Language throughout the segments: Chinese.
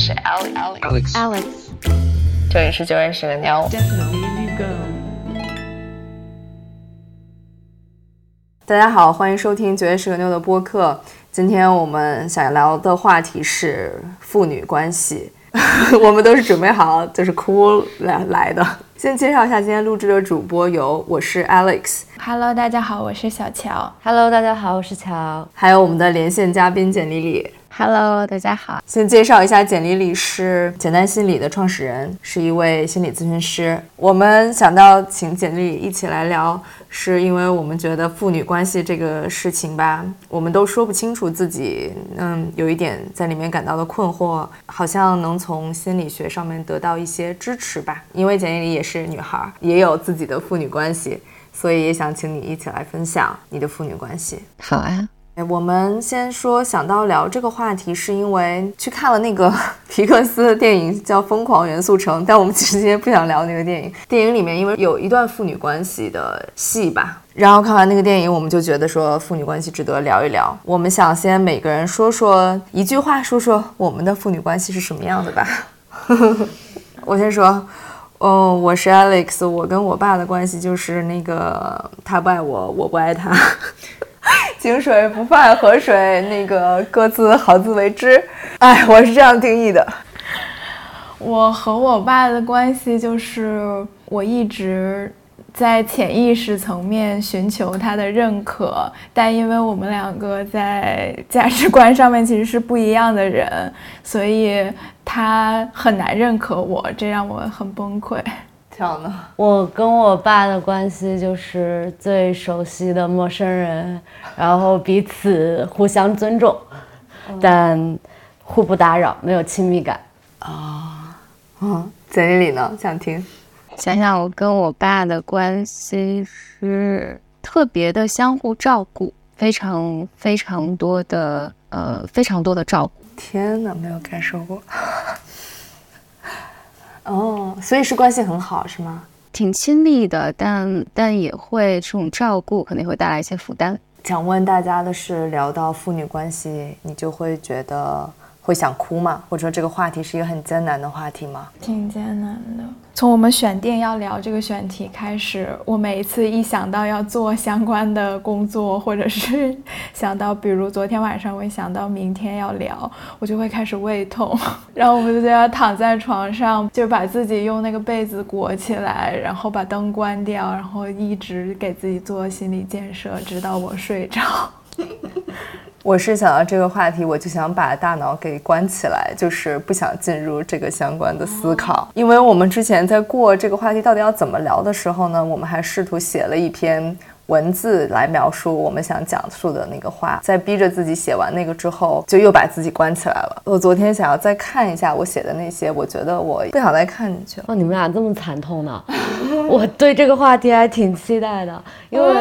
是 Alex Alex Alex，这里是九月十个妞。大家好，欢迎收听九月十个妞的播客。今天我们想聊的话题是父女关系，我们都是准备好就是哭来来的。先介绍一下今天录制的主播有我是 Alex，Hello，大家好，我是小乔。Hello，大家好，我是乔。还有我们的连线嘉宾简丽丽。Hello，大家好。先介绍一下，简丽丽是简单心理的创始人，是一位心理咨询师。我们想到请简丽丽一起来聊，是因为我们觉得父女关系这个事情吧，我们都说不清楚自己，嗯，有一点在里面感到的困惑，好像能从心理学上面得到一些支持吧。因为简丽丽也是女孩，也有自己的父女关系，所以也想请你一起来分享你的父女关系。好啊。哎我们先说想到聊这个话题，是因为去看了那个 皮克斯的电影叫《疯狂元素城》，但我们其实今天不想聊那个电影。电影里面因为有一段父女关系的戏吧，然后看完那个电影，我们就觉得说父女关系值得聊一聊。我们想先每个人说说一句话，说说我们的父女关系是什么样的吧。我先说。哦，我是 Alex，我跟我爸的关系就是那个他不爱我，我不爱他。井水不犯河水，那个各自好自为之。哎，我是这样定义的。我和我爸的关系就是，我一直在潜意识层面寻求他的认可，但因为我们两个在价值观上面其实是不一样的人，所以他很难认可我，这让我很崩溃。跳呢？我跟我爸的关系就是最熟悉的陌生人，然后彼此互相尊重，但互不打扰，没有亲密感。嗯，简历里呢？想听？想想我跟我爸的关系是特别的相互照顾，非常非常多的呃非常多的照顾。天哪，没有感受过。哦，所以是关系很好是吗？挺亲密的，但但也会这种照顾可能会带来一些负担。想问大家的是，聊到父女关系，你就会觉得会想哭吗？或者说这个话题是一个很艰难的话题吗？挺艰难的。从我们选定要聊这个选题开始，我每一次一想到要做相关的工作，或者是想到，比如昨天晚上我一想到明天要聊，我就会开始胃痛，然后我们就要躺在床上，就把自己用那个被子裹起来，然后把灯关掉，然后一直给自己做心理建设，直到我睡着。我是想到这个话题，我就想把大脑给关起来，就是不想进入这个相关的思考。因为我们之前在过这个话题到底要怎么聊的时候呢，我们还试图写了一篇文字来描述我们想讲述的那个话，在逼着自己写完那个之后，就又把自己关起来了。我昨天想要再看一下我写的那些，我觉得我不想再看进去了。哦，你们俩这么惨痛呢？我对这个话题还挺期待的，因为。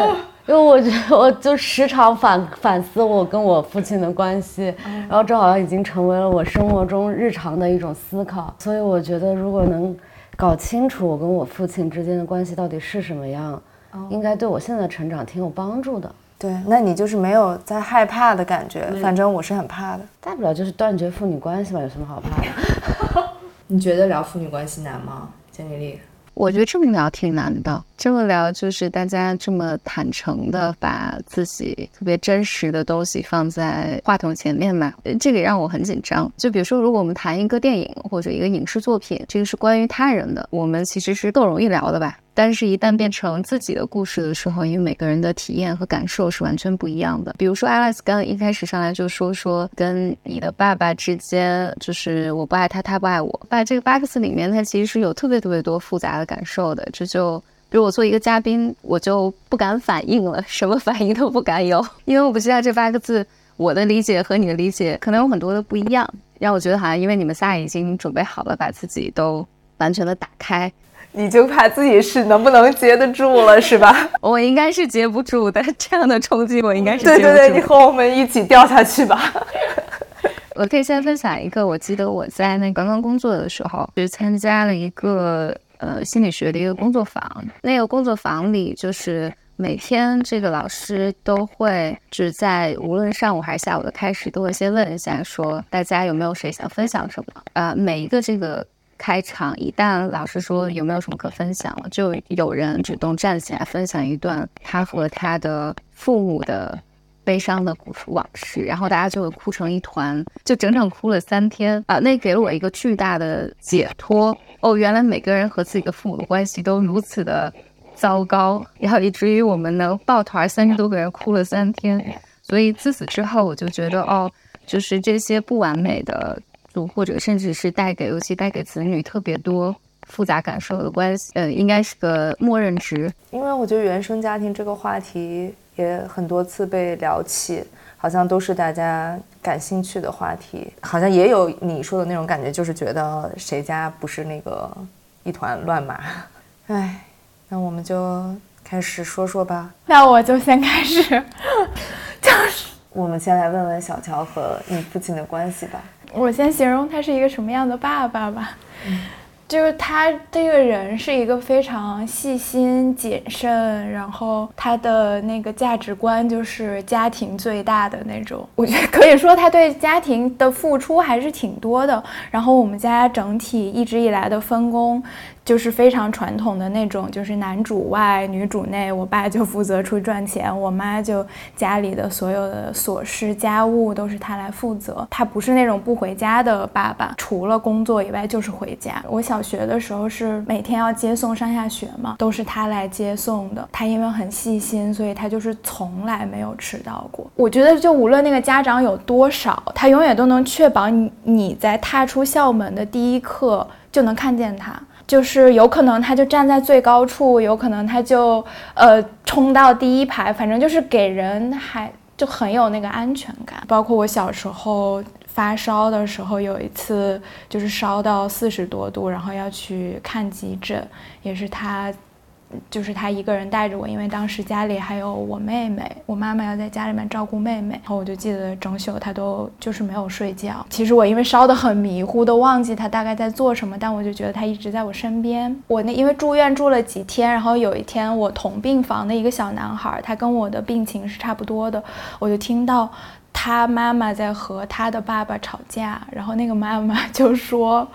因为我觉得，我就时常反反思我跟我父亲的关系，然后这好像已经成为了我生活中日常的一种思考。所以我觉得，如果能搞清楚我跟我父亲之间的关系到底是什么样，应该对我现在成长挺有帮助的。对，那你就是没有在害怕的感觉，反正我是很怕的。大不了就是断绝父女关系嘛，有什么好怕的？你觉得聊父女关系难吗，简丽丽？我觉得这么聊挺难的，这么聊就是大家这么坦诚的把自己特别真实的东西放在话筒前面嘛，这个也让我很紧张。就比如说，如果我们谈一个电影或者一个影视作品，这个是关于他人的，我们其实是更容易聊的吧。但是，一旦变成自己的故事的时候，因为每个人的体验和感受是完全不一样的。比如说，Alex 刚刚一开始上来就说说跟你的爸爸之间，就是我不爱他，他不爱我。在这个八个字里面，它其实是有特别特别多复杂的感受的。这就如我做一个嘉宾，我就不敢反应了，什么反应都不敢有，因为我不知道这八个字我的理解和你的理解可能有很多的不一样，让我觉得好像因为你们仨已经准备好了，把自己都完全的打开。你就怕自己是能不能接得住了，是吧？我应该是接不住的，这样的冲击我应该是接不住。对对对，你和我们一起掉下去吧。我可以先分享一个，我记得我在那刚刚工作的时候，就参加了一个呃心理学的一个工作坊。那个工作坊里，就是每天这个老师都会只在无论上午还是下午的开始，都会先问一下，说大家有没有谁想分享什么？呃，每一个这个开场，一旦老师说有没有什么可分享了，就有人主动站起来分享一段他和他的父母的悲伤的古往事，然后大家就会哭成一团，就整整哭了三天啊！那给了我一个巨大的解脱哦，原来每个人和自己的父母的关系都如此的。糟糕，然后以至于我们能抱团三十多个人哭了三天，所以自此之后我就觉得哦，就是这些不完美的组，或者甚至是带给，尤其带给子女特别多复杂感受的关系，呃，应该是个默认值。因为我觉得原生家庭这个话题也很多次被聊起，好像都是大家感兴趣的话题，好像也有你说的那种感觉，就是觉得谁家不是那个一团乱麻，哎。那我们就开始说说吧。那我就先开始，就是我们先来问问小乔和你父亲的关系吧。我先形容他是一个什么样的爸爸吧。就是他这个人是一个非常细心谨慎，然后他的那个价值观就是家庭最大的那种。我觉得可以说他对家庭的付出还是挺多的。然后我们家整体一直以来的分工。就是非常传统的那种，就是男主外女主内，我爸就负责出去赚钱，我妈就家里的所有的琐事家务都是他来负责。他不是那种不回家的爸爸，除了工作以外就是回家。我小学的时候是每天要接送上下学嘛，都是他来接送的。他因为很细心，所以他就是从来没有迟到过。我觉得就无论那个家长有多少，他永远都能确保你你在踏出校门的第一刻就能看见他。就是有可能他就站在最高处，有可能他就呃冲到第一排，反正就是给人还就很有那个安全感。包括我小时候发烧的时候，有一次就是烧到四十多度，然后要去看急诊，也是他。就是他一个人带着我，因为当时家里还有我妹妹，我妈妈要在家里面照顾妹妹，然后我就记得整宿他都就是没有睡觉。其实我因为烧得很迷糊，都忘记他大概在做什么，但我就觉得他一直在我身边。我那因为住院住了几天，然后有一天我同病房的一个小男孩，他跟我的病情是差不多的，我就听到他妈妈在和他的爸爸吵架，然后那个妈妈 就说。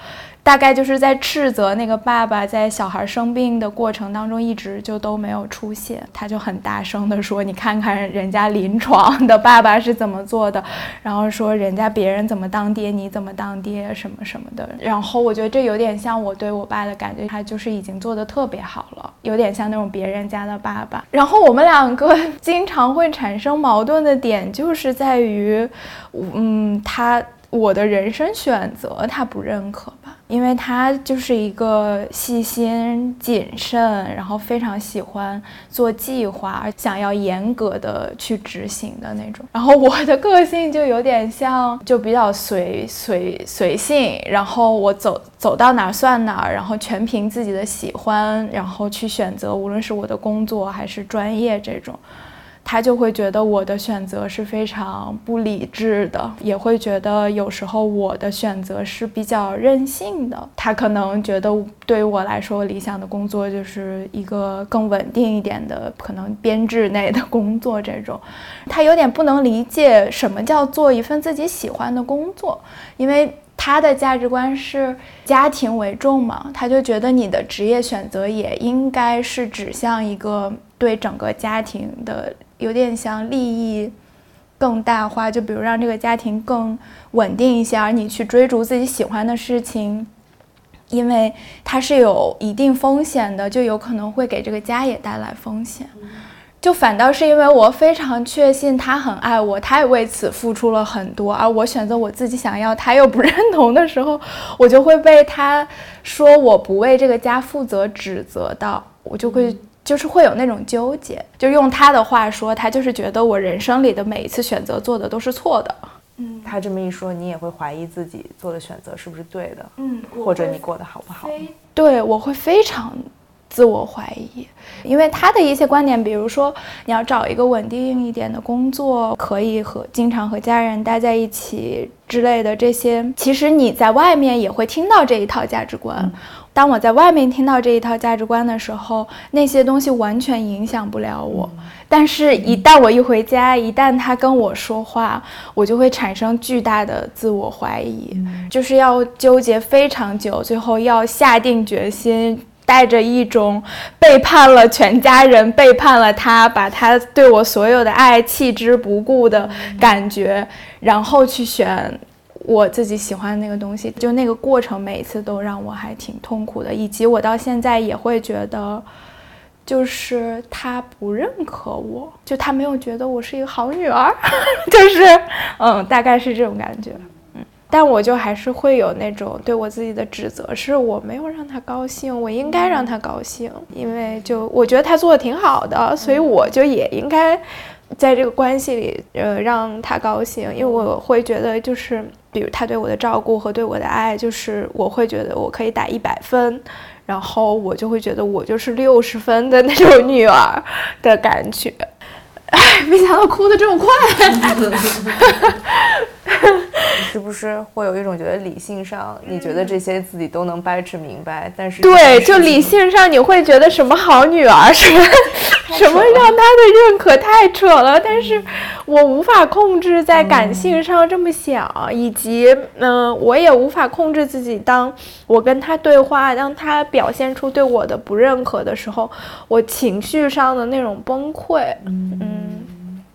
大概就是在斥责那个爸爸在小孩生病的过程当中一直就都没有出现，他就很大声的说：“你看看人家临床的爸爸是怎么做的，然后说人家别人怎么当爹，你怎么当爹什么什么的。”然后我觉得这有点像我对我爸的感觉，他就是已经做的特别好了，有点像那种别人家的爸爸。然后我们两个经常会产生矛盾的点就是在于，嗯，他。我的人生选择，他不认可吧？因为他就是一个细心谨慎，然后非常喜欢做计划，想要严格的去执行的那种。然后我的个性就有点像，就比较随随随性，然后我走走到哪儿算哪儿，然后全凭自己的喜欢，然后去选择，无论是我的工作还是专业这种。他就会觉得我的选择是非常不理智的，也会觉得有时候我的选择是比较任性的。他可能觉得对于我来说，理想的工作就是一个更稳定一点的，可能编制内的工作这种。他有点不能理解什么叫做一份自己喜欢的工作，因为他的价值观是家庭为重嘛，他就觉得你的职业选择也应该是指向一个对整个家庭的。有点像利益更大化，就比如让这个家庭更稳定一些，而你去追逐自己喜欢的事情，因为它是有一定风险的，就有可能会给这个家也带来风险。就反倒是因为我非常确信他很爱我，他也为此付出了很多，而我选择我自己想要，他又不认同的时候，我就会被他说我不为这个家负责指责到，我就会。就是会有那种纠结，就用他的话说，他就是觉得我人生里的每一次选择做的都是错的。嗯，他这么一说，你也会怀疑自己做的选择是不是对的？嗯，或者你过得好不好？对，我会非常自我怀疑，因为他的一些观点，比如说你要找一个稳定一点的工作，可以和经常和家人待在一起之类的这些，其实你在外面也会听到这一套价值观。当我在外面听到这一套价值观的时候，那些东西完全影响不了我。但是，一旦我一回家，一旦他跟我说话，我就会产生巨大的自我怀疑，就是要纠结非常久，最后要下定决心，带着一种背叛了全家人、背叛了他、把他对我所有的爱弃之不顾的感觉，然后去选。我自己喜欢的那个东西，就那个过程，每一次都让我还挺痛苦的，以及我到现在也会觉得，就是他不认可我，就他没有觉得我是一个好女儿，就是，嗯，大概是这种感觉，嗯，但我就还是会有那种对我自己的指责，是我没有让他高兴，我应该让他高兴，因为就我觉得他做的挺好的，所以我就也应该在这个关系里，呃，让他高兴，因为我会觉得就是。比如他对我的照顾和对我的爱，就是我会觉得我可以打一百分，然后我就会觉得我就是六十分的那种女儿的感觉。哎，没想到哭的这么快。是不是会有一种觉得理性上，你觉得这些自己都能掰扯明白，但是对，就理性上你会觉得什么好女儿，什么什么让他的认可太扯了，但是我无法控制在感性上这么想，以及嗯，我也无法控制自己，当我跟他对话，当他表现出对我的不认可的时候，我情绪上的那种崩溃，嗯。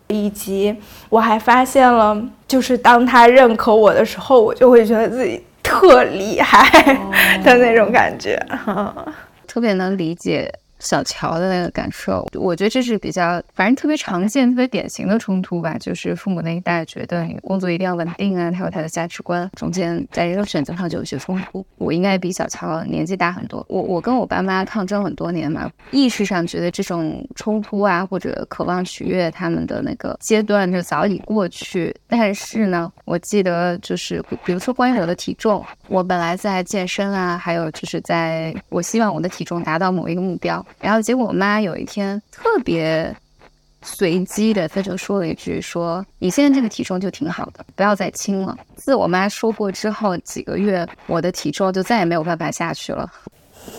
以及我还发现了，就是当他认可我的时候，我就会觉得自己特厉害的那种感觉，特别能理解。小乔的那个感受，我觉得这是比较，反正特别常见、特别典型的冲突吧。就是父母那一代觉得工作一定要稳定啊，他有他的价值观，中间在人生选择上就有些冲突。我应该比小乔年纪大很多，我我跟我爸妈抗争很多年嘛，意识上觉得这种冲突啊，或者渴望取悦他们的那个阶段就早已过去。但是呢，我记得就是比如说关于我的体重，我本来在健身啊，还有就是在我希望我的体重达到某一个目标。然后结果我妈有一天特别随机的，她就说了一句：“说你现在这个体重就挺好的，不要再轻了。”自我妈说过之后几个月，我的体重就再也没有办法下去了。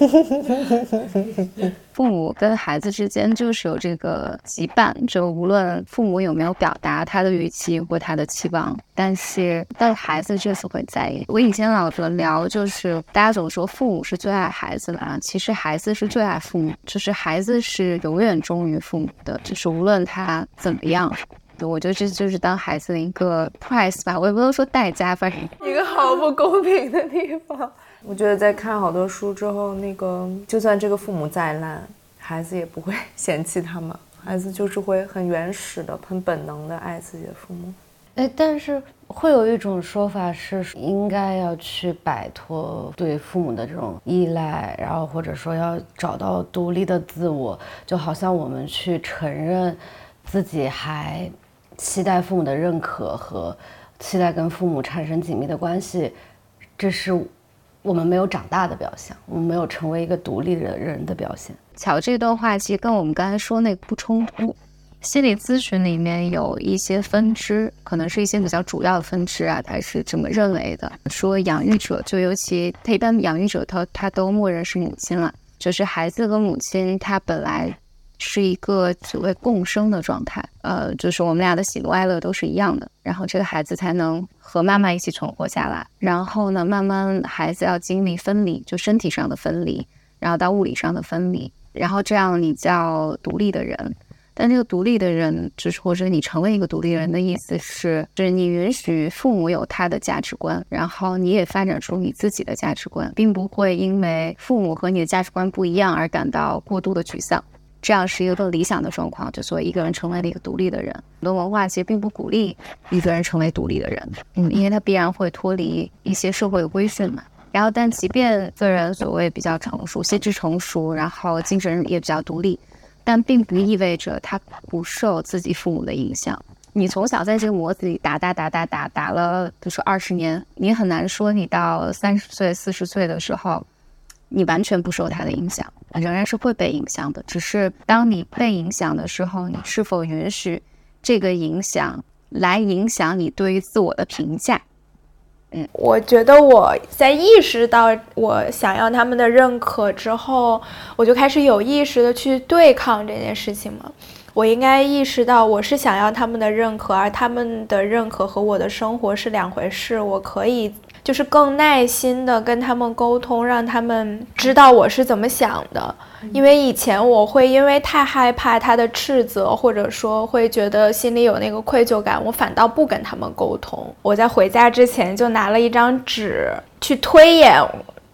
父母跟孩子之间就是有这个羁绊，就无论父母有没有表达他的预期或他的期望，但是但是孩子这次会在意。我以前老是聊，就是大家总说父母是最爱孩子的啊，其实孩子是最爱父母，就是孩子是永远忠于父母的，就是无论他怎么样，我觉得这就是当孩子的一个 price 吧，我也不能说代价，反正一个好不公平的地方。我觉得在看好多书之后，那个就算这个父母再烂，孩子也不会 嫌弃他们，孩子就是会很原始的、很本能的爱自己的父母。哎，但是会有一种说法是，应该要去摆脱对父母的这种依赖，然后或者说要找到独立的自我，就好像我们去承认自己还期待父母的认可和期待跟父母产生紧密的关系，这是。我们没有长大的表现，我们没有成为一个独立的人的表现。巧这段话其实跟我们刚才说那个不冲突。心理咨询里面有一些分支，可能是一些比较主要的分支啊，他是这么认为的：说养育者，就尤其他一般养育者，他他都默认是母亲了，就是孩子和母亲他本来。是一个所谓共生的状态，呃，就是我们俩的喜怒哀乐都是一样的，然后这个孩子才能和妈妈一起存活下来。然后呢，慢慢孩子要经历分离，就身体上的分离，然后到物理上的分离，然后这样你叫独立的人。但这个独立的人，就是或者你成为一个独立人的意思是，就是你允许父母有他的价值观，然后你也发展出你自己的价值观，并不会因为父母和你的价值观不一样而感到过度的沮丧。这样是一个更理想的状况，就所以一个人成为了一个独立的人。很多文化其实并不鼓励一个人成为独立的人，嗯，因为他必然会脱离一些社会的规训嘛。然后，但即便个人所谓比较成熟、心智成熟，然后精神也比较独立，但并不意味着他不受自己父母的影响。你从小在这个模子里打打打打打打了，比如说二十年，你很难说你到三十岁、四十岁的时候。你完全不受他的影响，仍然是会被影响的。只是当你被影响的时候，你是否允许这个影响来影响你对于自我的评价？嗯，我觉得我在意识到我想要他们的认可之后，我就开始有意识的去对抗这件事情嘛。我应该意识到我是想要他们的认可，而他们的认可和我的生活是两回事。我可以就是更耐心的跟他们沟通，让他们知道我是怎么想的。因为以前我会因为太害怕他的斥责，或者说会觉得心里有那个愧疚感，我反倒不跟他们沟通。我在回家之前就拿了一张纸去推演，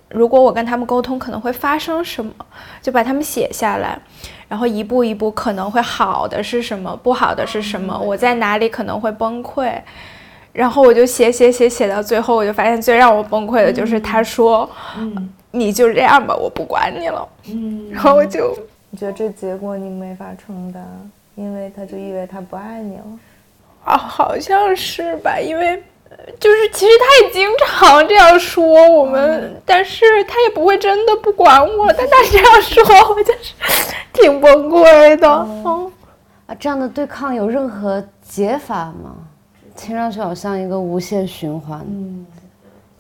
如果我跟他们沟通可能会发生什么，就把他们写下来，然后一步一步可能会好的是什么，不好的是什么，我在哪里可能会崩溃，然后我就写写写写到最后，我就发现最让我崩溃的就是他说，你就这样吧，我不管你了。嗯，然后我就你觉得这结果你没法承担，因为他就以为他不爱你了。啊，好像是吧，因为呃就是其实他也经常这样说我们，但是他也不会真的不管我，但他这样说，我就是挺崩溃的。嗯，啊，这样的对抗有任何解法吗？听上去好像一个无限循环。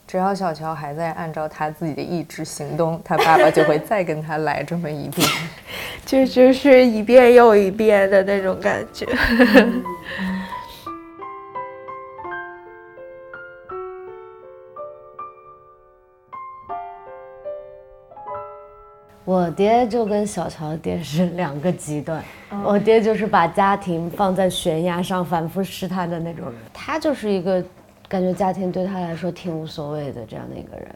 只要小乔还在按照他自己的意志行动，他爸爸就会再跟他来这么一遍。就就是一遍又一遍的那种感觉。我爹就跟小乔爹是两个极端，我爹就是把家庭放在悬崖上反复试探的那种人，他就是一个感觉家庭对他来说挺无所谓的这样的一个人，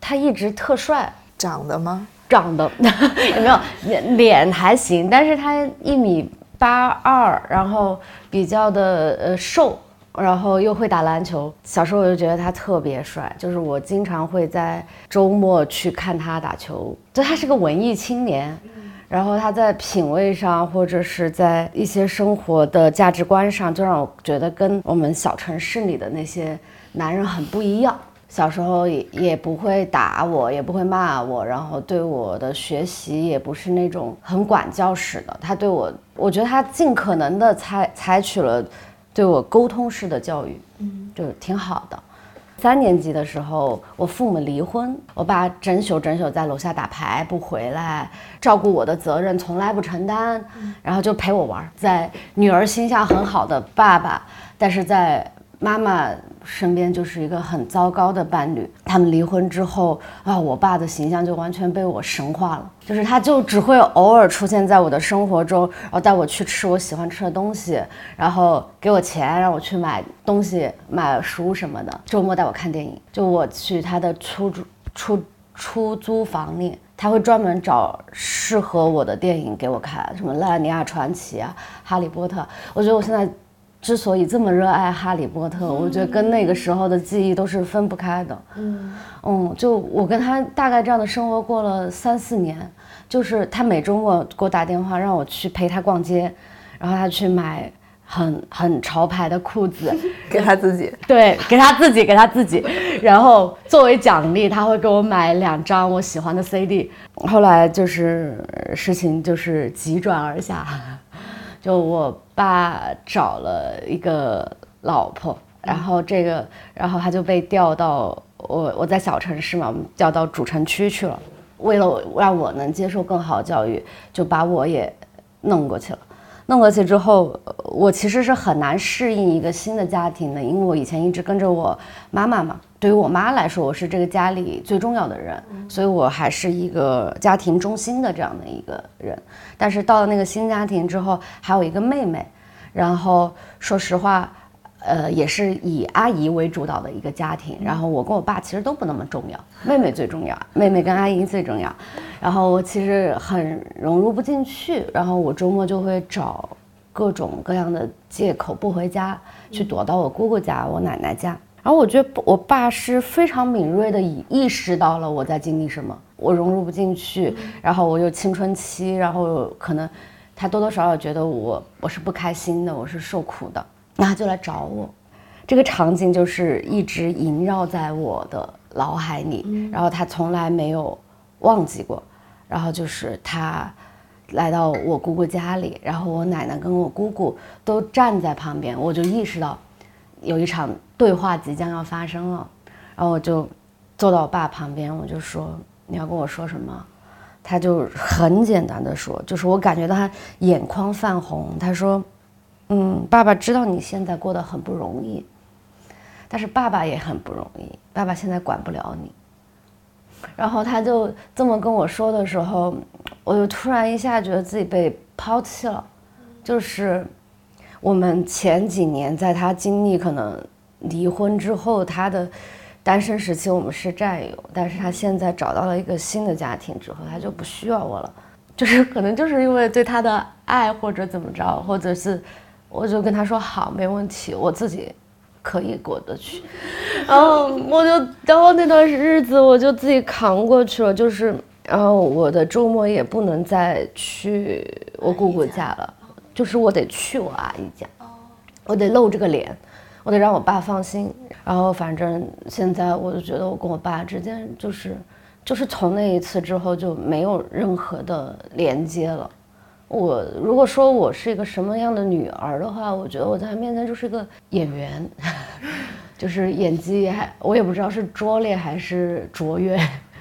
他一直特帅，长得吗？长得有 没有脸脸还行，但是他一米八二，然后比较的呃瘦，然后又会打篮球。小时候我就觉得他特别帅，就是我经常会在周末去看他打球。就他是个文艺青年，然后他在品味上或者是在一些生活的价值观上，就让我觉得跟我们小城市里的那些男人很不一样。小时候也也不会打我，也不会骂我，然后对我的学习也不是那种很管教式的。他对我，我觉得他尽可能的采采取了对我沟通式的教育，嗯，就挺好的。三年级的时候，我父母离婚，我爸整宿整宿在楼下打牌不回来，照顾我的责任从来不承担，然后就陪我玩，在女儿心下很好的爸爸，但是在妈妈身边就是一个很糟糕的伴侣。他们离婚之后啊，我爸的形象就完全被我神化了，就是他就只会偶尔出现在我的生活中，然后带我去吃我喜欢吃的东西，然后给我钱让我去买东西、买书什么的。周末带我看电影，就我去他的出租出出租房里。他会专门找适合我的电影给我看，什么《拉尼亚传奇》啊，《哈利波特》。我觉得我现在之所以这么热爱《哈利波特》，我觉得跟那个时候的记忆都是分不开的。嗯。嗯就我跟他大概这样的生活过了三四年，就是他每周末给我打电话让我去陪他逛街，然后他去买很很潮牌的裤子，给他自己，对，给他自己，给他自己，然后作为奖励，他会给我买两张我喜欢的 CD。后来就是呃事情就是急转而下，就我爸找了一个老婆，然后这个，然后他就被调到我我在小城市嘛，我们调到主城区去了。为了让我能接受更好的教育，就把我也弄过去了。弄过去之后，我其实是很难适应一个新的家庭的，因为我以前一直跟着我妈妈嘛。对于我妈来说，我是这个家里最重要的人，所以我还是一个家庭中心的这样的一个人。但是到了那个新家庭之后，还有一个妹妹，然后说实话，呃，也是以阿姨为主导的一个家庭。然后我跟我爸其实都不那么重要，妹妹最重要，妹妹跟阿姨最重要。然后我其实很融入不进去，然后我周末就会找各种各样的借口不回家，去躲到我姑姑家、我奶奶家。然后我觉得我爸是非常敏锐的意识到了我在经历什么，我融入不进去，然后我有青春期，然后可能他多多少少觉得我我是不开心的，我是受苦的，那他就来找我。这个场景就是一直萦绕在我的脑海里，然后他从来没有忘记过。然后就是他来到我姑姑家里，然后我奶奶跟我姑姑都站在旁边，我就意识到有一场对话即将要发生了。然后我就坐到我爸旁边，我就说你要跟我说什么？他就很简单的说，就是我感觉到他眼眶泛红。他说：“嗯，爸爸知道你现在过得很不容易，但是爸爸也很不容易，爸爸现在管不了你。”然后他就这么跟我说的时候，我就突然一下觉得自己被抛弃了。就是我们前几年在他经历可能离婚之后，他的单身时期我们是战友，但是他现在找到了一个新的家庭之后，他就不需要我了。就是可能就是因为对他的爱或者怎么着，或者是我就跟他说好，没问题，我自己。可以过得去，然 后我就，然后那段日子我就自己扛过去了，就是，然后我的周末也不能再去我姑姑家了，就是我得去我阿姨家，我得露这个脸，我得让我爸放心。然后反正现在我就觉得我跟我爸之间就是，就是从那一次之后就没有任何的连接了。我如果说我是一个什么样的女儿的话，我觉得我在他面前就是一个演员，就是演技还我也不知道是拙劣还是卓越。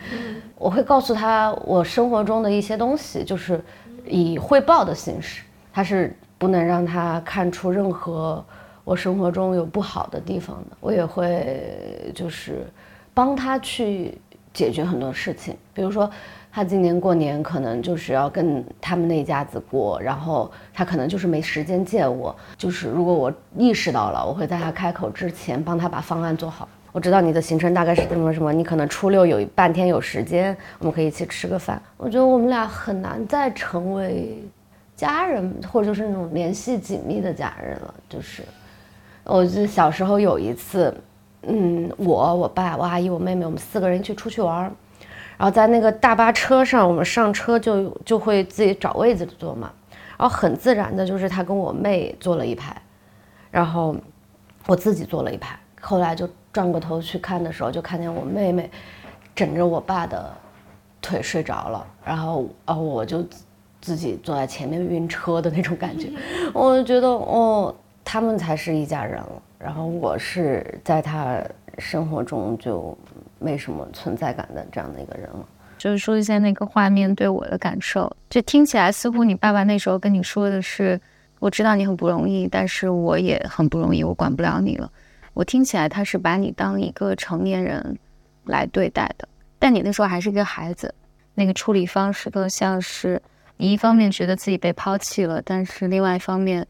我会告诉他我生活中的一些东西，就是以汇报的形式，他是不能让他看出任何我生活中有不好的地方的。我也会就是帮他去解决很多事情，比如说。他今年过年可能就是要跟他们那一家子过，然后他可能就是没时间见我。就是如果我意识到了，我会在他开口之前帮他把方案做好。我知道你的行程大概是什么什么，你可能初六有半天有时间，我们可以一起吃个饭。我觉得我们俩很难再成为家人，或者就是那种联系紧密的家人了。就是，我记得小时候有一次，嗯，我、我爸、我阿姨、我妹妹，我们四个人一起出去玩儿。然后在那个大巴车上，我们上车就就会自己找位子坐嘛。然后很自然的就是他跟我妹坐了一排，然后我自己坐了一排。后来就转过头去看的时候，就看见我妹妹枕着我爸的腿睡着了。然后哦，我就自己坐在前面晕车的那种感觉。我就觉得哦，他们才是一家人了。然后我是在他生活中就。没什么存在感的这样的一个人了，就是说一下那个画面对我的感受，就听起来似乎你爸爸那时候跟你说的是，我知道你很不容易，但是我也很不容易，我管不了你了。我听起来他是把你当一个成年人来对待的，但你那时候还是一个孩子，那个处理方式更像是你一方面觉得自己被抛弃了，但是另外一方面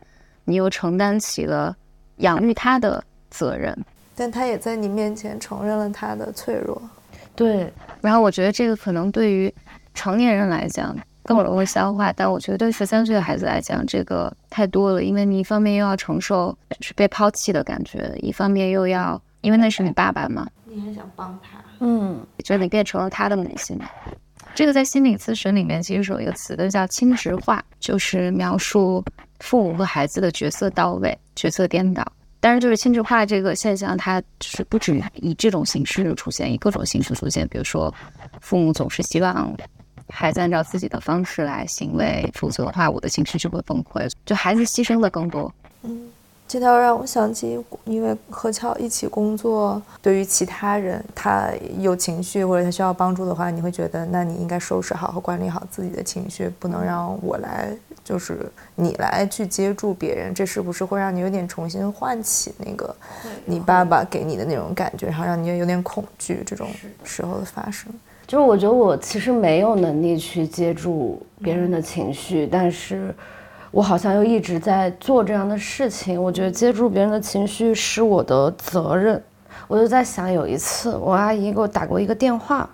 你又承担起了养育他的责任。但他也在你面前承认了他的脆弱，对。然后我觉得这个可能对于成年人来讲更容易消化，但我觉得对十三岁的孩子来讲，这个太多了。因为你一方面又要承受是被抛弃的感觉，一方面又要因为那是你爸爸嘛，你很想帮他，嗯，觉得你变成了他的母亲。这个在心理咨询里面其实是有一个词的，叫亲职化，就是描述父母和孩子的角色到位、角色颠倒。但是，就是亲职化这个现象，它就是不止以这种形式出现，以各种形式出现。比如说，父母总是希望孩子按照自己的方式来行为，否则的话，我的情绪就会崩溃。就孩子牺牲的更多。嗯，这条让我想起，因为和乔一起工作，对于其他人他有情绪或者他需要帮助的话，你会觉得，那你应该收拾好和管理好自己的情绪，不能让我来。就是你来去接住别人，这是不是会让你有点重新唤起那个你爸爸给你的那种感觉，然后让你有点恐惧这种时候的发生？就是我觉得我其实没有能力去接住别人的情绪，但是我好像又一直在做这样的事情。我觉得接住别人的情绪是我的责任。我就在想，有一次我阿姨给我打过一个电话，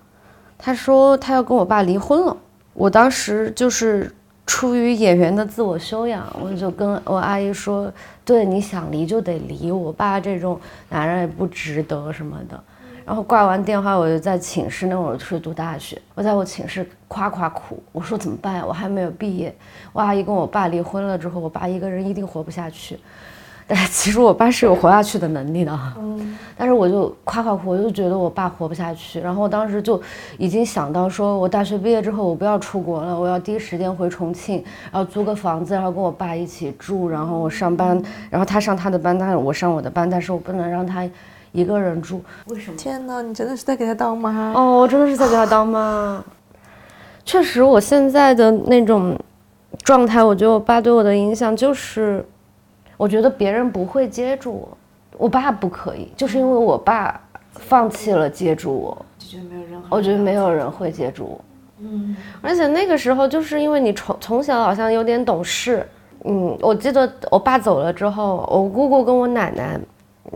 她说她要跟我爸离婚了。我当时就是。出于演员的自我修养，我就跟我阿姨说：“对，你想离就得离，我爸这种男人也不值得什么的。”然后挂完电话，我就在寝室，那会儿是读大学，我在我寝室夸夸哭，我说怎么办呀？我还没有毕业，我阿姨跟我爸离婚了之后，我爸一个人一定活不下去。但其实我爸是有活下去的能力的，嗯，但是我就夸夸哭，我就觉得我爸活不下去。然后我当时就已经想到，说我大学毕业之后我不要出国了，我要第一时间回重庆，然后租个房子，然后跟我爸一起住，然后我上班，然后他上他的班，但是我上我的班，但是我不能让他一个人住。为什么？天哪，你真的是在给他当妈？哦，我真的是在给他当妈。确实，我现在的那种状态，我觉得我爸对我的影响就是，我觉得别人不会接住我，我爸不可以，就是因为我爸放弃了接住我，就觉得没有任何，我觉得没有人会接住我。嗯，而且那个时候就是因为你从从小好像有点懂事，嗯，我记得我爸走了之后，我姑姑跟我奶奶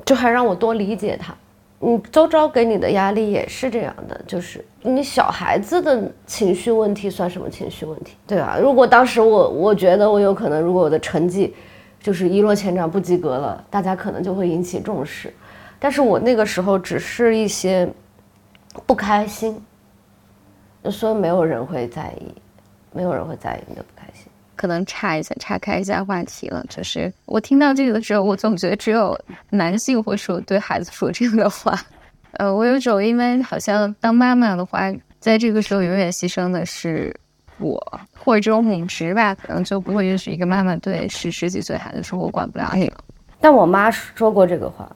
就还让我多理解他。你周遭给你的压力也是这样的，就是你小孩子的情绪问题算什么情绪问题，对吧？如果当时我我觉得我有可能，如果我的成绩就是一落千丈不及格了，大家可能就会引起重视，但是我那个时候只是一些不开心。说没有人会在意，没有人会在意的。可能岔一下，岔开一下话题了。就是我听到这个的时候，我总觉得只有男性会说对孩子说这样的话。呃，我有种，因为好像当妈妈的话，在这个时候永远牺牲的是我，或者这种母职吧，可能就不会允许一个妈妈对十十几岁孩子说“我管不了你了”。但我妈说过这个话。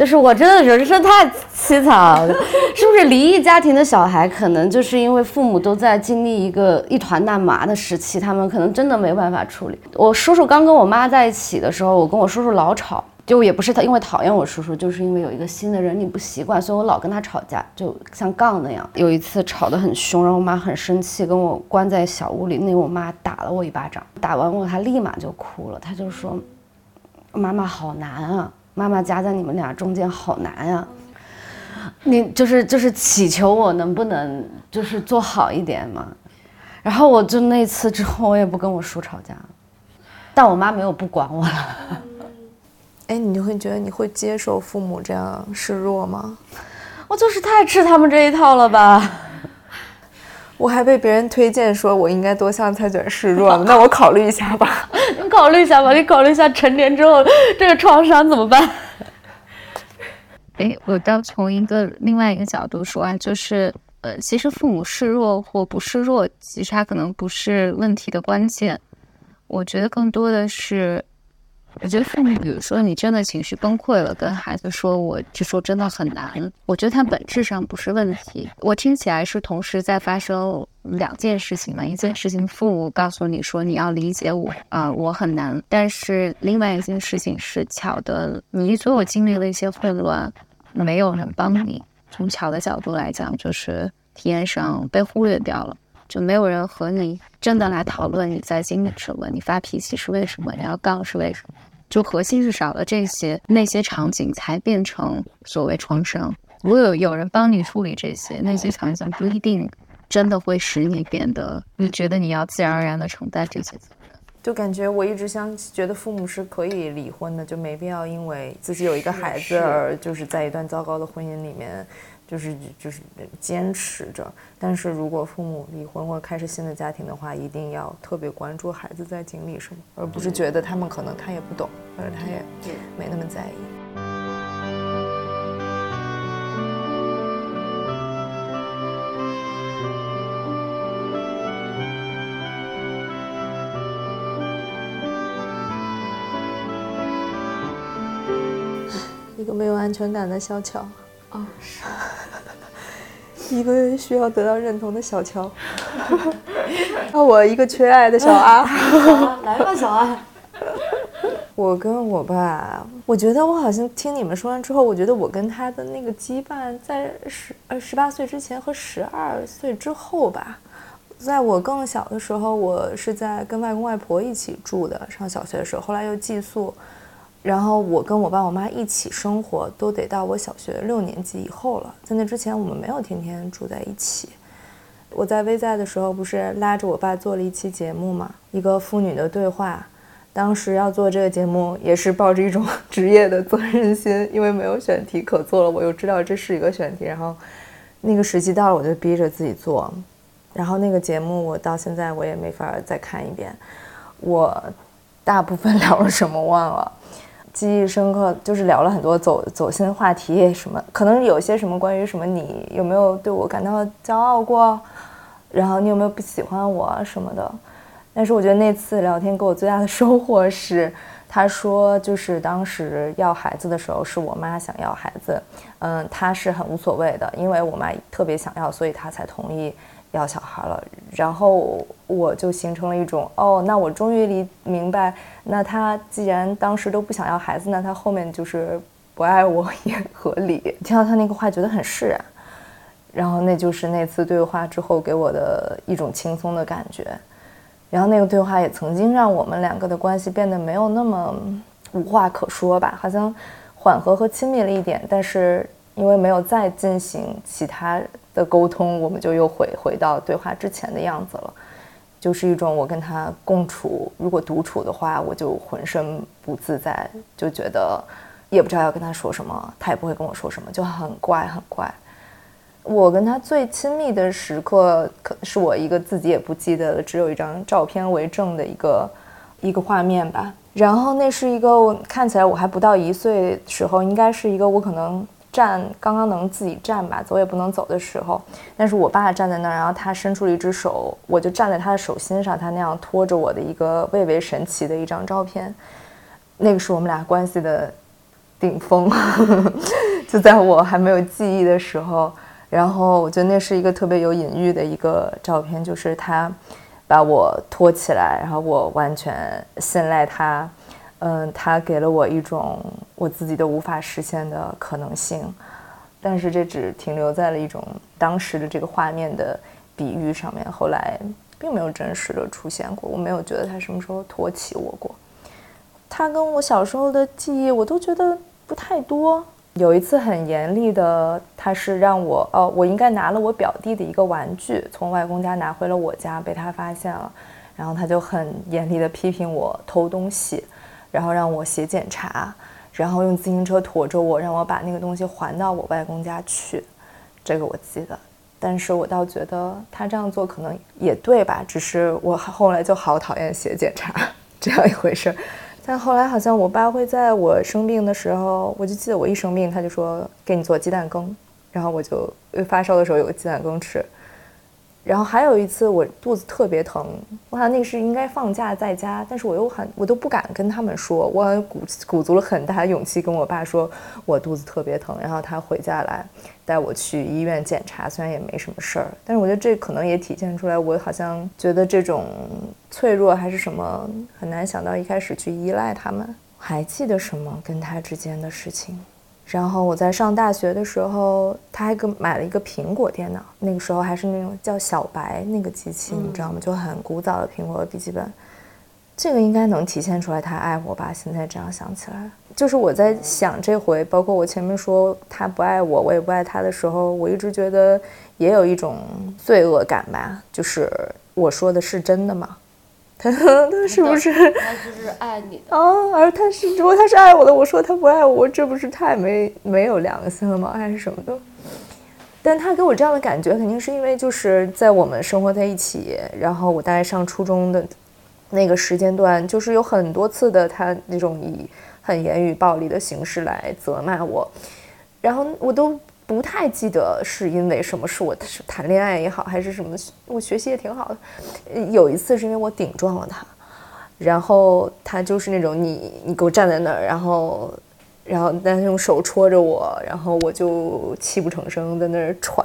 就是我真的人生太凄惨了，是不是离异家庭的小孩可能就是因为父母都在经历一个一团乱麻的时期，他们可能真的没办法处理。我叔叔刚跟我妈在一起的时候，我跟我叔叔老吵，就也不是他因为讨厌我叔叔，就是因为有一个新的人你不习惯，所以我老跟他吵架，就像杠那样。有一次吵得很凶，然后我妈很生气，跟我关在小屋里，那我妈打了我一巴掌，打完我她立马就哭了，她就说：“妈妈好难啊。”妈妈夹在你们俩中间好难呀，你就是就是祈求我能不能就是做好一点嘛，然后我就那次之后我也不跟我叔吵架，但我妈没有不管我了。哎，你就会觉得你会接受父母这样示弱吗？我就是太吃他们这一套了吧。我还被别人推荐说我应该多向蔡卷示弱，那我考虑一下吧。你考虑一下吧，你考虑一下成年之后这个创伤怎么办？哎，我倒从一个另外一个角度说啊，就是呃，其实父母示弱或不示弱，其实他可能不是问题的关键。我觉得更多的是。我觉得父母，比如说你真的情绪崩溃了，跟孩子说，我就说真的很难。我觉得它本质上不是问题。我听起来是同时在发生两件事情嘛，一件事情父母告诉你说你要理解我啊，我很难。但是另外一件事情是巧的，你所有经历了一些混乱，没有人帮你。从巧的角度来讲，就是体验上被忽略掉了。就没有人和你真的来讨论你在经历什么，你发脾气是为什么，你要杠是为什么？就核心是少了这些，那些场景才变成所谓创伤。如果有有人帮你处理这些，那些场景不一定真的会使你变得，你觉得你要自然而然的承担这些责任。就感觉我一直相觉得父母是可以离婚的，就没必要因为自己有一个孩子而就是在一段糟糕的婚姻里面。就是就是坚持着，但是如果父母离婚或者开始新的家庭的话，一定要特别关注孩子在经历什么，而不是觉得他们可能他也不懂，或者他也没那么在意。一个没有安全感的小乔。哦，是 一个需要得到认同的小乔，那我一个缺爱的小阿，来吧，小阿。我跟我爸，我觉得我好像听你们说完之后，我觉得我跟他的那个羁绊，在十呃十八岁之前和十二岁之后吧。在我更小的时候，我是在跟外公外婆一起住的，上小学的时候，后来又寄宿。然后我跟我爸我妈一起生活，都得到我小学六年级以后了。在那之前，我们没有天天住在一起。我在微在的时候，不是拉着我爸做了一期节目嘛，一个父女的对话。当时要做这个节目，也是抱着一种职业的责任心，因为没有选题可做了，我又知道这是一个选题。然后那个时期到了，我就逼着自己做。然后那个节目，我到现在我也没法再看一遍。我大部分聊了什么忘了。记忆深刻，就是聊了很多走走心话题，什么可能有些什么关于什么，你有没有对我感到骄傲过？然后你有没有不喜欢我什么的？但是我觉得那次聊天给我最大的收获是，他说，就是当时要孩子的时候，是我妈想要孩子，嗯，他是很无所谓的，因为我妈特别想要，所以他才同意要小孩了。然后我就形成了一种，哦，那我终于理明白，那他既然当时都不想要孩子，那他后面就是不爱我 也合理。听到他那个话，觉得很释然。然后那就是那次对话之后给我的一种轻松的感觉。然后那个对话也曾经让我们两个的关系变得没有那么无话可说吧，好像缓和和亲密了一点。但是因为没有再进行其他的沟通，我们就又回回到对话之前的样子了，就是一种我跟他共处，如果独处的话，我就浑身不自在，就觉得也不知道要跟他说什么，他也不会跟我说什么，就很怪很怪。我跟他最亲密的时刻，可是我一个自己也不记得了，只有一张照片为证的一个一个画面吧。然后那是一个看起来我还不到一岁时候，应该是一个我可能站刚刚能自己站吧，走也不能走的时候。但是我爸站在那儿，然后他伸出了一只手，我就站在他的手心上，他那样托着我的一个蔚为神奇的一张照片。那个是我们俩关系的顶峰，就在我还没有记忆的时候。然后我觉得那是一个特别有隐喻的一个照片，就是他把我托起来，然后我完全信赖他，嗯，他给了我一种我自己都无法实现的可能性，但是这只停留在了一种当时的这个画面的比喻上面，后来并没有真实的出现过，我没有觉得他什么时候托起我过，他跟我小时候的记忆我都觉得不太多。有一次很严厉的，他是让我哦，我应该拿了我表弟的一个玩具从外公家拿回了我家，被他发现了，然后他就很严厉的批评我偷东西，然后让我写检查，然后用自行车驮着我，让我把那个东西还到我外公家去，这个我记得，但是我倒觉得他这样做可能也对吧，只是我后来就好讨厌写检查 这样一回事。但后来好像我爸会在我生病的时候，我就记得我一生病，他就说给你做鸡蛋羹，然后我就发烧的时候有个鸡蛋羹吃。然后还有一次我肚子特别疼，我想那是应该放假在家，但是我又很我都不敢跟他们说，我鼓鼓足了很大勇气跟我爸说我肚子特别疼，然后他回家来带我去医院检查，虽然也没什么事儿，但是我觉得这可能也体现出来我好像觉得这种脆弱还是什么很难想到一开始去依赖他们。还记得什么跟他之间的事情？然后我在上大学的时候，他还给买了一个苹果电脑，那个时候还是那种叫小白那个机器，你知道吗？就很古早的苹果笔记本。这个应该能体现出来他爱我吧？现在这样想起来，就是我在想这回，包括我前面说他不爱我，我也不爱他的时候，我一直觉得也有一种罪恶感吧，就是我说的是真的吗？他他是不是？他就是爱你的啊！而他是如果他是爱我的，我说他不爱我，这不是太没没有良心了吗？还是什么的？但他给我这样的感觉，肯定是因为就是在我们生活在一起，然后我大概上初中的那个时间段，就是有很多次的他那种以很言语暴力的形式来责骂我，然后我都。不太记得是因为什么，是我谈恋爱也好，还是什么，我学习也挺好的。有一次是因为我顶撞了他，然后他就是那种你你给我站在那儿，然后然后他用手戳着我，然后我就泣不成声在那儿喘，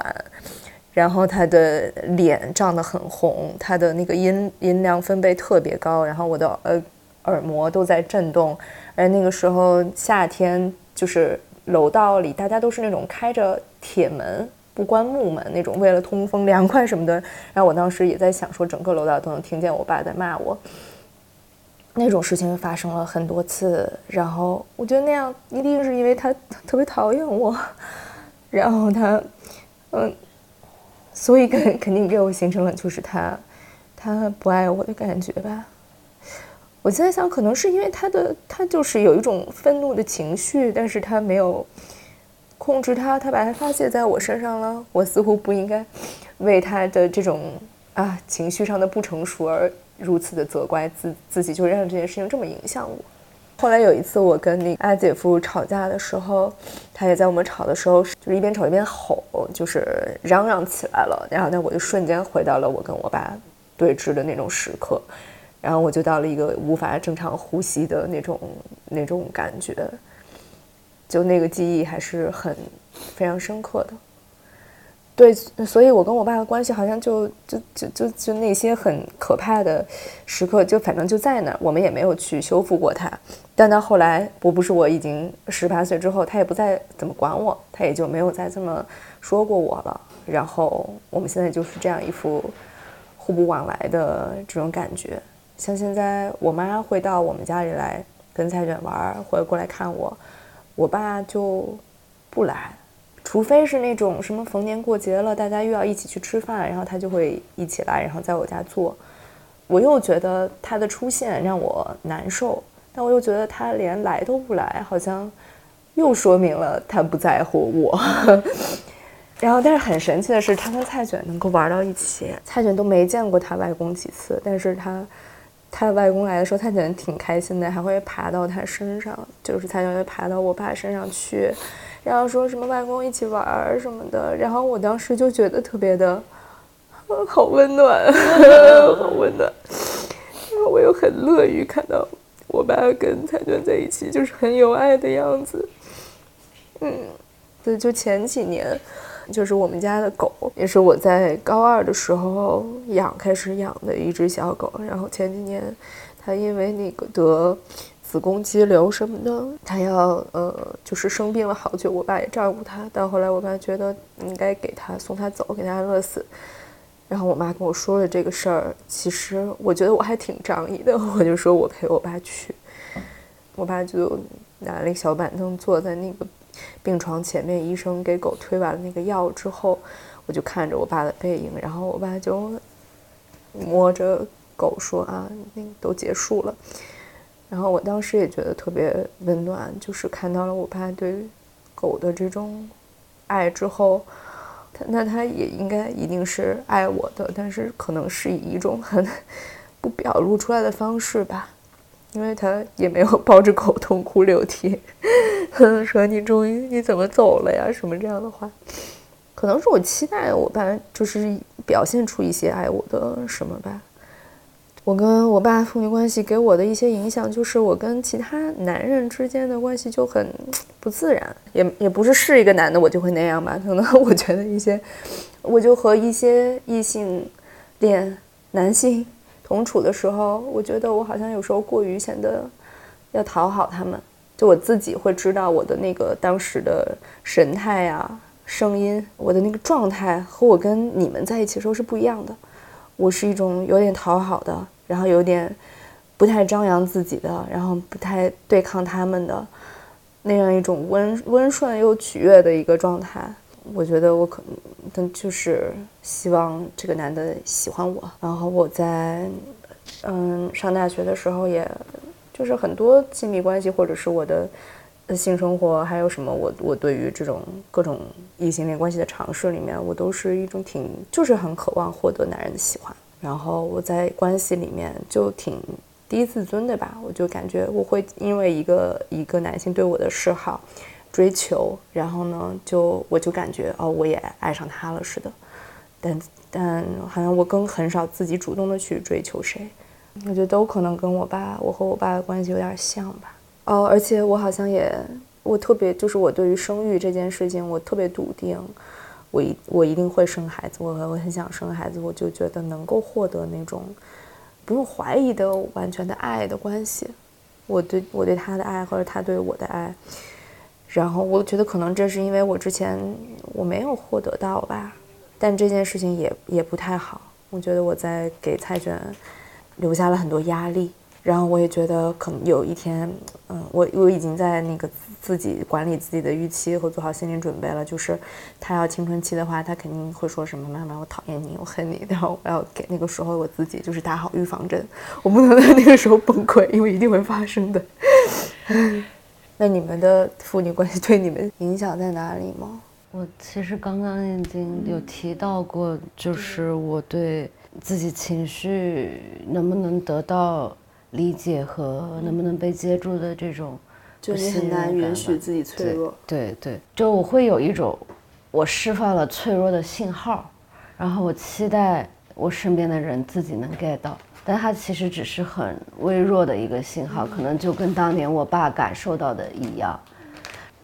然后他的脸涨得很红，他的那个音音量分贝特别高，然后我的呃耳膜都在震动，而那个时候夏天就是。楼道里大家都是那种开着铁门不关木门那种，为了通风凉快什么的。然后我当时也在想，说整个楼道都能听见我爸在骂我。那种事情发生了很多次，然后我觉得那样一定是因为他特别讨厌我，然后他，嗯，所以肯肯定给我形成了就是他，他不爱我的感觉吧。我现在想，可能是因为他的他就是有一种愤怒的情绪，但是他没有控制他，他把它发泄在我身上了。我似乎不应该为他的这种啊情绪上的不成熟而如此的责怪自自己，就让这件事情这么影响我。后来有一次，我跟那阿姐夫吵架的时候，他也在我们吵的时候，就是一边吵一边吼，就是嚷嚷起来了。然后呢，我就瞬间回到了我跟我爸对峙的那种时刻。然后我就到了一个无法正常呼吸的那种那种感觉，就那个记忆还是很非常深刻的。对，所以我跟我爸的关系好像就就就就就那些很可怕的时刻，就反正就在那儿，我们也没有去修复过它。但到后来，我不是我已经十八岁之后，他也不再怎么管我，他也就没有再这么说过我了。然后我们现在就是这样一副互不往来的这种感觉。像现在，我妈会到我们家里来跟蔡卷玩，或者过来看我，我爸就不来。除非是那种什么逢年过节了，大家又要一起去吃饭，然后他就会一起来，然后在我家做。我又觉得他的出现让我难受，但我又觉得他连来都不来，好像又说明了他不在乎我。然后，但是很神奇的是，他跟蔡卷能够玩到一起。蔡卷都没见过他外公几次，但是他他外公来的时候，蔡卷挺开心的，还会爬到他身上，就是他就会爬到我爸身上去。然后说什么外公一起玩儿什么的，然后我当时就觉得特别的，好温暖，好温暖。然后我又很乐于看到我爸跟彩娟在一起，就是很有爱的样子。嗯，对，就前几年，就是我们家的狗，也是我在高二的时候养，开始养的一只小狗。然后前几年，它因为那个得。子宫肌瘤什么的，它要呃，就是生病了好久，我爸也照顾它。到后来，我爸觉得应该给它送它走，给它安乐死。然后我妈跟我说了这个事儿，其实我觉得我还挺仗义的，我就说我陪我爸去。我爸就拿了一小板凳，坐在那个病床前面，医生给狗推完了那个药之后，我就看着我爸的背影，然后我爸就摸着狗说啊，那都结束了。然后我当时也觉得特别温暖，就是看到了我爸对狗的这种爱之后，他那他也应该一定是爱我的，但是可能是以一种很不表露出来的方式吧，因为他也没有抱着狗痛哭流涕，说你终于你怎么走了呀什么这样的话，可能是我期待我爸就是表现出一些爱我的什么吧。我跟我爸父女关系给我的一些影响，就是我跟其他男人之间的关系就很不自然，也也不是是一个男的我就会那样吧。可能我觉得一些，我就和一些异性恋男性同处的时候，我觉得我好像有时候过于显得要讨好他们，就我自己会知道我的那个当时的神态呀、声音，我的那个状态和我跟你们在一起的时候是不一样的。我是一种有点讨好的。然后有点不太张扬自己的，然后不太对抗他们的那样一种温温顺又取悦的一个状态。我觉得我可能就是希望这个男的喜欢我。然后我在嗯上大学的时候，也就是很多亲密关系或者是我的性生活，还有什么我我对于这种各种异性恋关系的尝试里面，我都是一种挺就是很渴望获得男人的喜欢。然后我在关系里面就挺低自尊的吧，我就感觉我会因为一个一个男性对我的示好、追求，然后呢，就我就感觉哦，我也爱上他了似的。但但好像我更很少自己主动的去追求谁，我觉得都可能跟我爸，我和我爸的关系有点像吧。哦，而且我好像也，我特别就是我对于生育这件事情，我特别笃定。我一我一定会生孩子，我我很想生孩子，我就觉得能够获得那种不用怀疑的完全的爱的关系，我对我对他的爱或者他对我的爱，然后我觉得可能这是因为我之前我没有获得到吧，但这件事情也也不太好，我觉得我在给蔡卷留下了很多压力。然后我也觉得可能有一天，嗯，我我已经在那个自己管理自己的预期和做好心理准备了。就是他要青春期的话，他肯定会说什么“妈妈，我讨厌你，我恨你”。然后我要给那个时候我自己就是打好预防针，我不能在那个时候崩溃，因为一定会发生的。那你们的父女关系对你们影响在哪里吗？我其实刚刚已经有提到过，就是我对自己情绪能不能得到。理解和能不能被接住的这种，就是很难允许自己脆弱。对对，就我会有一种，我释放了脆弱的信号，然后我期待我身边的人自己能 get 到。但它其实只是很微弱的一个信号，可能就跟当年我爸感受到的一样。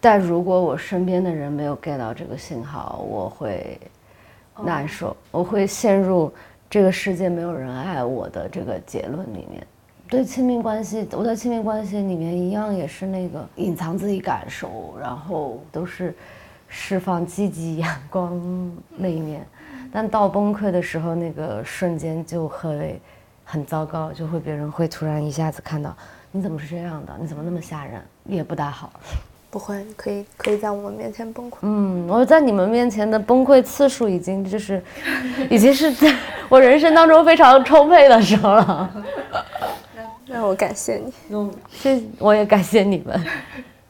但如果我身边的人没有 get 到这个信号，我会难受，我会陷入这个世界没有人爱我的这个结论里面。对亲密关系，我在亲密关系里面一样也是那个隐藏自己感受，然后都是释放积极阳光那一面。但到崩溃的时候，那个瞬间就会很糟糕，就会别人会突然一下子看到你怎么是这样的，你怎么那么吓人，也不大好。不会，可以可以在我们面前崩溃。嗯，我在你们面前的崩溃次数已经就是，已经是在我人生当中非常充沛的时候了。让我感谢你，嗯，谢，我也感谢你们。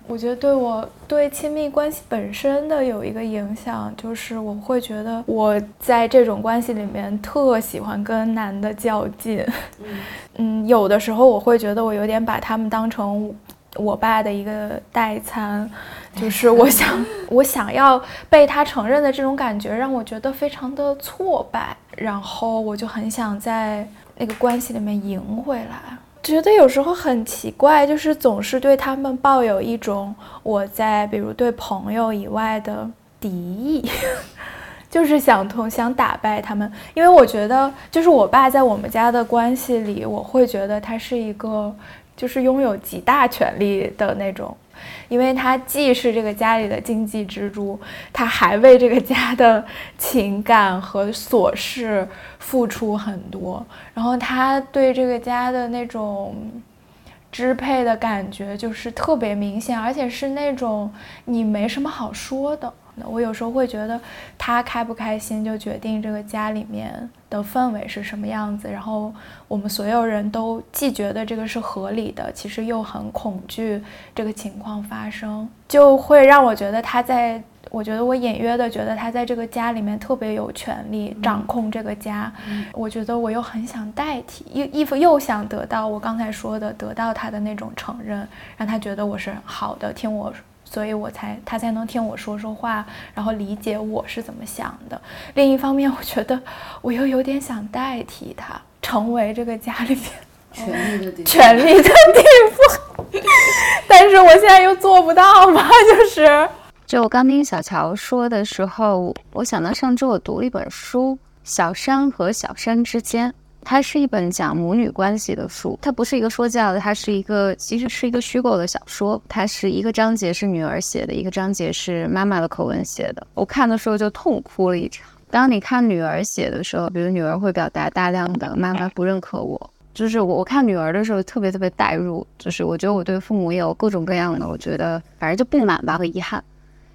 我觉得对我对亲密关系本身的有一个影响，就是我会觉得我在这种关系里面特喜欢跟男的较劲。嗯，有的时候我会觉得我有点把他们当成我爸的一个代餐，就是我想 我想要被他承认的这种感觉，让我觉得非常的挫败，然后我就很想在那个关系里面赢回来。觉得有时候很奇怪，就是总是对他们抱有一种我在比如对朋友以外的敌意，就是想通想打败他们。因为我觉得，就是我爸在我们家的关系里，我会觉得他是一个就是拥有极大权力的那种。因为他既是这个家里的经济支柱，他还为这个家的情感和琐事付出很多，然后他对这个家的那种支配的感觉就是特别明显，而且是那种你没什么好说的。我有时候会觉得，他开不开心就决定这个家里面的氛围是什么样子。然后我们所有人都既觉得这个是合理的，其实又很恐惧这个情况发生，就会让我觉得他在，我觉得我隐约的觉得他在这个家里面特别有权利掌控这个家。我觉得我又很想代替，又又想得到我刚才说的，得到他的那种承认，让他觉得我是好的，听我。所以我才他才能听我说说话，然后理解我是怎么想的。另一方面，我觉得我又有点想代替他，成为这个家里面权力的地权力的地方。但是我现在又做不到嘛，就是，就我刚听小乔说的时候，我想到上周我读了一本书《小山和小山之间》。它是一本讲母女关系的书，它不是一个说教的，它是一个其实是一个虚构的小说。它是一个章节是女儿写的，一个章节是妈妈的口吻写的。我看的时候就痛哭了一场。当你看女儿写的时候，比如女儿会表达大量的妈妈不认可我，就是我我看女儿的时候特别特别代入，就是我觉得我对父母也有各种各样的，我觉得反正就不满吧和遗憾。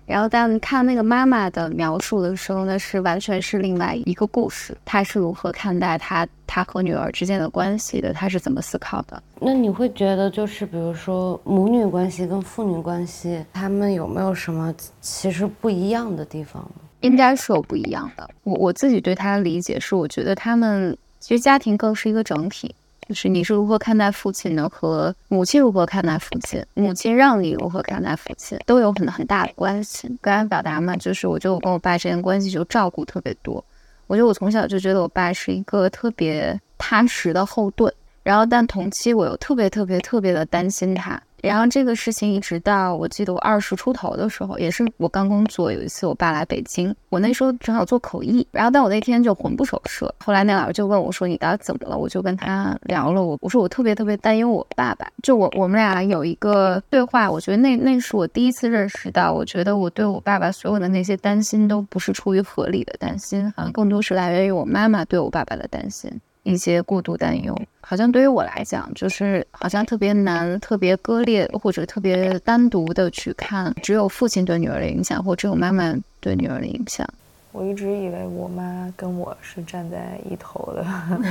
然后当看那个妈妈的描述的时候，呢是完全是另外一个故事。她是如何看待她她和女儿之间的关系的？她是怎么思考的？那你会觉得，就是比如说母女关系跟父女关系，他们有没有什么其实不一样的地方？应该是有不一样的。我我自己对他的理解是，我觉得他们其实家庭更是一个整体。就是你是如何看待父亲的，和母亲如何看待父亲，母亲让你如何看待父亲，都有很很大的关系。刚才表达嘛，就是我觉得我跟我爸之间关系就照顾特别多。我觉得我从小就觉得我爸是一个特别踏实的后盾，然后但同期我又特别特别特别的担心他。然后这个事情一直到我记得我二十出头的时候，也是我刚工作，有一次我爸来北京，我那时候正好做口译，然后但我那天就魂不守舍。后来那老师就问我说：“你到底怎么了？”我就跟他聊了，我我说我特别特别担忧我爸爸。就我我们俩有一个对话，我觉得那那是我第一次认识到，我觉得我对我爸爸所有的那些担心都不是出于合理的担心，好像更多是来源于我妈妈对我爸爸的担心。一些过度担忧，好像对于我来讲，就是好像特别难、特别割裂，或者特别单独的去看，只有父亲对女儿的影响，或只有妈妈对女儿的影响。我一直以为我妈跟我是站在一头的，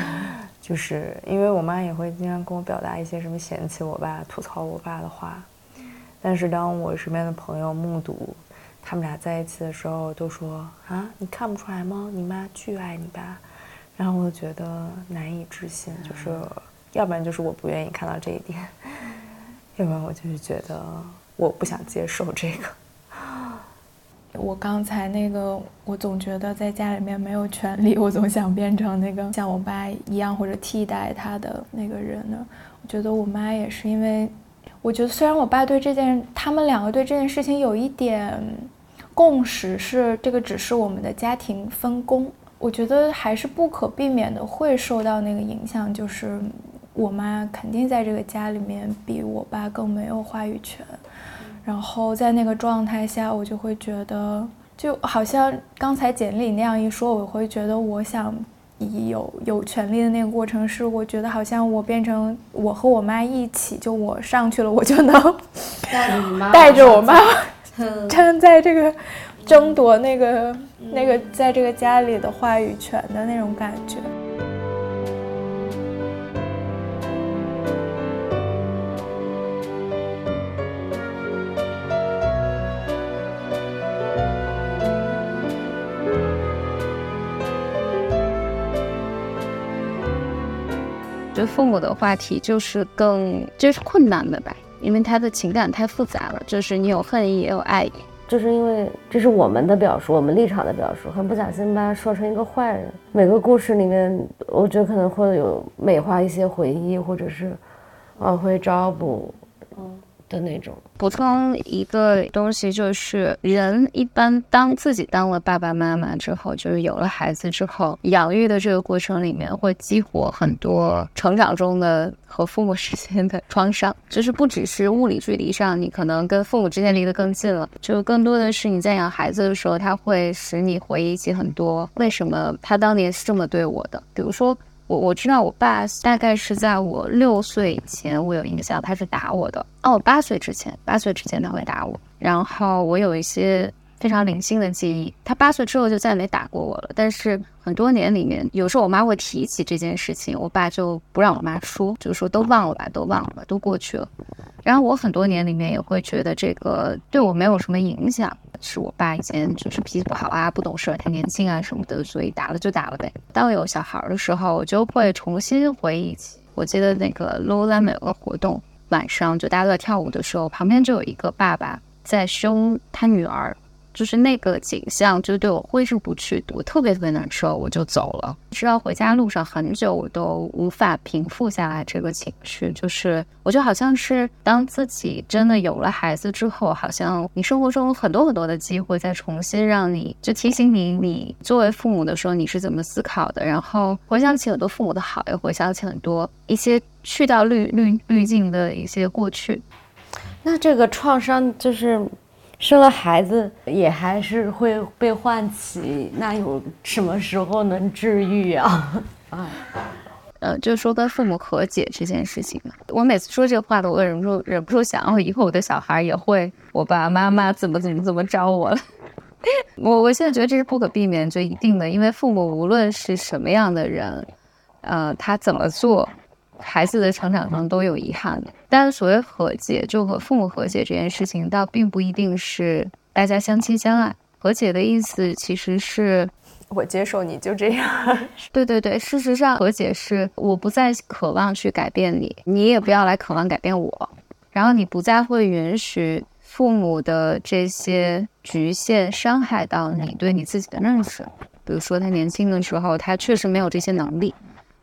就是因为我妈也会经常跟我表达一些什么嫌弃我爸、吐槽我爸的话。但是当我身边的朋友目睹他们俩在一起的时候，都说：“啊，你看不出来吗？你妈巨爱你爸。”然后我觉得难以置信，就是要不然就是我不愿意看到这一点，要不然我就是觉得我不想接受这个。我刚才那个，我总觉得在家里面没有权利，我总想变成那个像我爸一样或者替代他的那个人呢。我觉得我妈也是，因为我觉得虽然我爸对这件，他们两个对这件事情有一点共识，是这个只是我们的家庭分工，我觉得还是不可避免的会受到那个影响，就是我妈肯定在这个家里面比我爸更没有话语权。然后在那个状态下，我就会觉得，就好像刚才简历那样一说，我会觉得，我想以有有权利的那个过程是，我觉得好像我变成我和我妈一起，就我上去了，我就能带着我妈 站在这个争夺那个那个在这个家里的话语权的那种感觉。觉得父母的话题就是更就是困难的吧，因为他的情感太复杂了，就是你有恨意也有爱意，就是因为这是我们的表述，我们立场的表述，很不小心把他说成一个坏人。每个故事里面，我觉得可能会有美化一些回忆，或者是往回找补，嗯。的那种补充一个东西，就是人一般当自己当了爸爸妈妈之后，就是有了孩子之后，养育的这个过程里面会激活很多成长中的和父母之间的创伤，就是不只是物理距离上，你可能跟父母之间离得更近了，就更多的是你在养孩子的时候，他会使你回忆起很多为什么他当年是这么对我的，比如说。我我知道我爸大概是在我六岁以前，我有印象他是打我的。哦，八岁之前，八岁之前他会打我。然后我有一些非常零星的记忆，他八岁之后就再没打过我了。但是很多年里面，有时候我妈会提起这件事情，我爸就不让我妈说，就说都忘了吧，都忘了吧，都过去了。然后我很多年里面也会觉得这个对我没有什么影响。是我爸以前就是脾气不好啊，不懂事，太年轻啊什么的，所以打了就打了呗。当有小孩的时候，我就会重新回忆起，我记得那个 Lowland 有个活动，晚上就大家都在跳舞的时候，旁边就有一个爸爸在凶他女儿。就是那个景象，就对我挥之不去，我特别特别难受，我就走了。直到回家路上很久，我都无法平复下来这个情绪。就是我就好像是当自己真的有了孩子之后，好像你生活中很多很多的机会再重新让你就提醒你，你作为父母的时候你是怎么思考的，然后回想起很多父母的好，也回想起很多一些去掉滤滤滤镜的一些过去。那这个创伤就是。生了孩子也还是会被唤起，那有什么时候能治愈啊？啊，呃，就说跟父母和解这件事情。我每次说这个话的，我忍不住忍不住想，哦，以后我的小孩也会，我爸爸妈妈怎么怎么怎么着我了。我我现在觉得这是不可避免，就一定的，因为父母无论是什么样的人，呃，他怎么做。孩子的成长中都有遗憾的，但所谓和解，就和父母和解这件事情，倒并不一定是大家相亲相爱。和解的意思其实是我接受你就这样。对对对，事实上和解是我不再渴望去改变你，你也不要来渴望改变我，然后你不再会允许父母的这些局限伤害到你对你自己的认识。比如说他年轻的时候，他确实没有这些能力。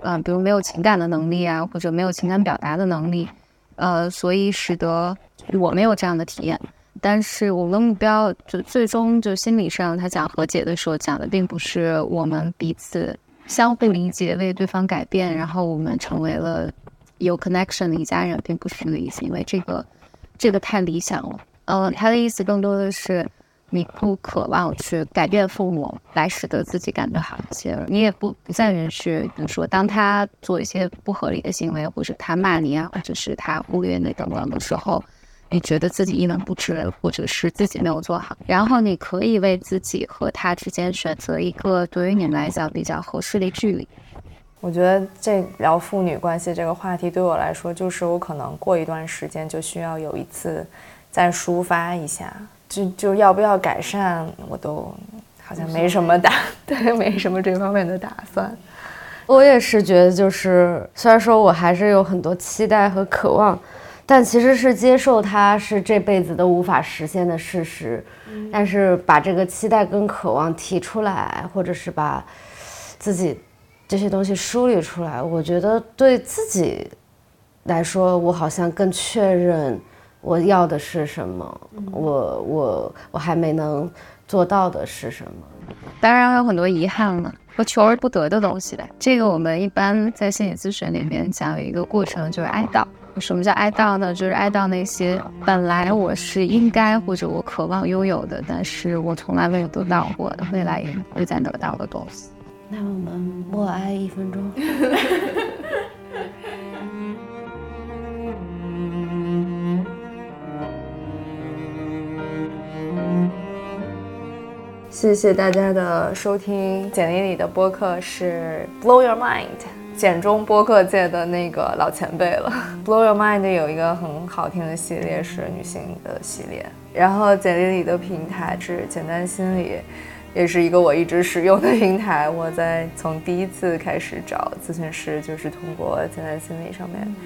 嗯，比如没有情感的能力啊，或者没有情感表达的能力，呃，所以使得我没有这样的体验。但是我们的目标就最终就心理上，他讲和解的时候讲的并不是我们彼此相互理解，为对方改变，然后我们成为了有 connection 的一家人，并不是这个意思，因为这个这个太理想了。嗯，他的意思更多的是。你不渴望去改变父母来使得自己感觉好一些，你也不不再允许，比如说当他做一些不合理的行为，或者他骂你啊，或者是他忽略你等等的时候，你觉得自己一文不值，或者是自己没有做好，然后你可以为自己和他之间选择一个对于你们来讲比较合适的距离。我觉得这聊父女关系这个话题对我来说，就是我可能过一段时间就需要有一次再抒发一下。就就要不要改善，我都好像没什么打，对，没什么这方面的打算。我也是觉得，就是虽然说我还是有很多期待和渴望，但其实是接受它是这辈子都无法实现的事实，但是把这个期待跟渴望提出来，或者是把自己这些东西梳理出来，我觉得对自己来说，我好像更确认我要的是什么，我我我还没能做到的是什么。当然有很多遗憾了和求而不得的东西呗。这个我们一般在心理咨询里面讲有一个过程，就是哀悼。什么叫哀悼呢？就是哀悼那些本来我是应该或者我渴望拥有的，但是我从来没有得到过的，未来也不会再得到的东西。那我们默哀一分钟。谢谢大家的收听，简历里的播客是 Blow Your Mind。简中播客界的那个老前辈了。Blow Your Mind 有一个很好听的系列是女性的系列，然后简历里的平台是简单心理，也是一个我一直使用的平台。我在从第一次开始找咨询师，就是通过简单心理上面。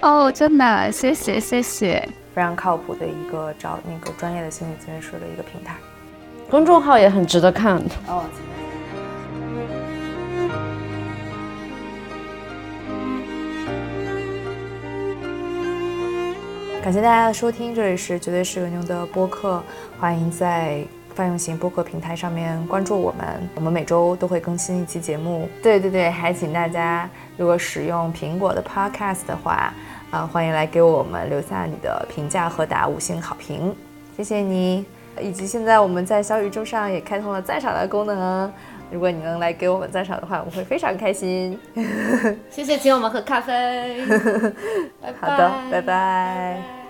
哦，真的，谢谢谢谢，非常靠谱的一个找那个专业的心理咨询师的一个平台。公众号也很值得看。哦。感谢大家的收听，这里是绝对是个牛的播客，欢迎在泛用型播客平台上面关注我们，我们每周都会更新一期节目。对对对，还请大家如果使用苹果的 Podcast 的话，啊，欢迎来给我们留下你的评价和打五星好评，谢谢你。以及现在我们在小宇宙上也开通了赞赏的功能。如果你能来给我们赞赏的话，我们会非常开心。谢谢，请我们喝咖啡。好的，拜拜。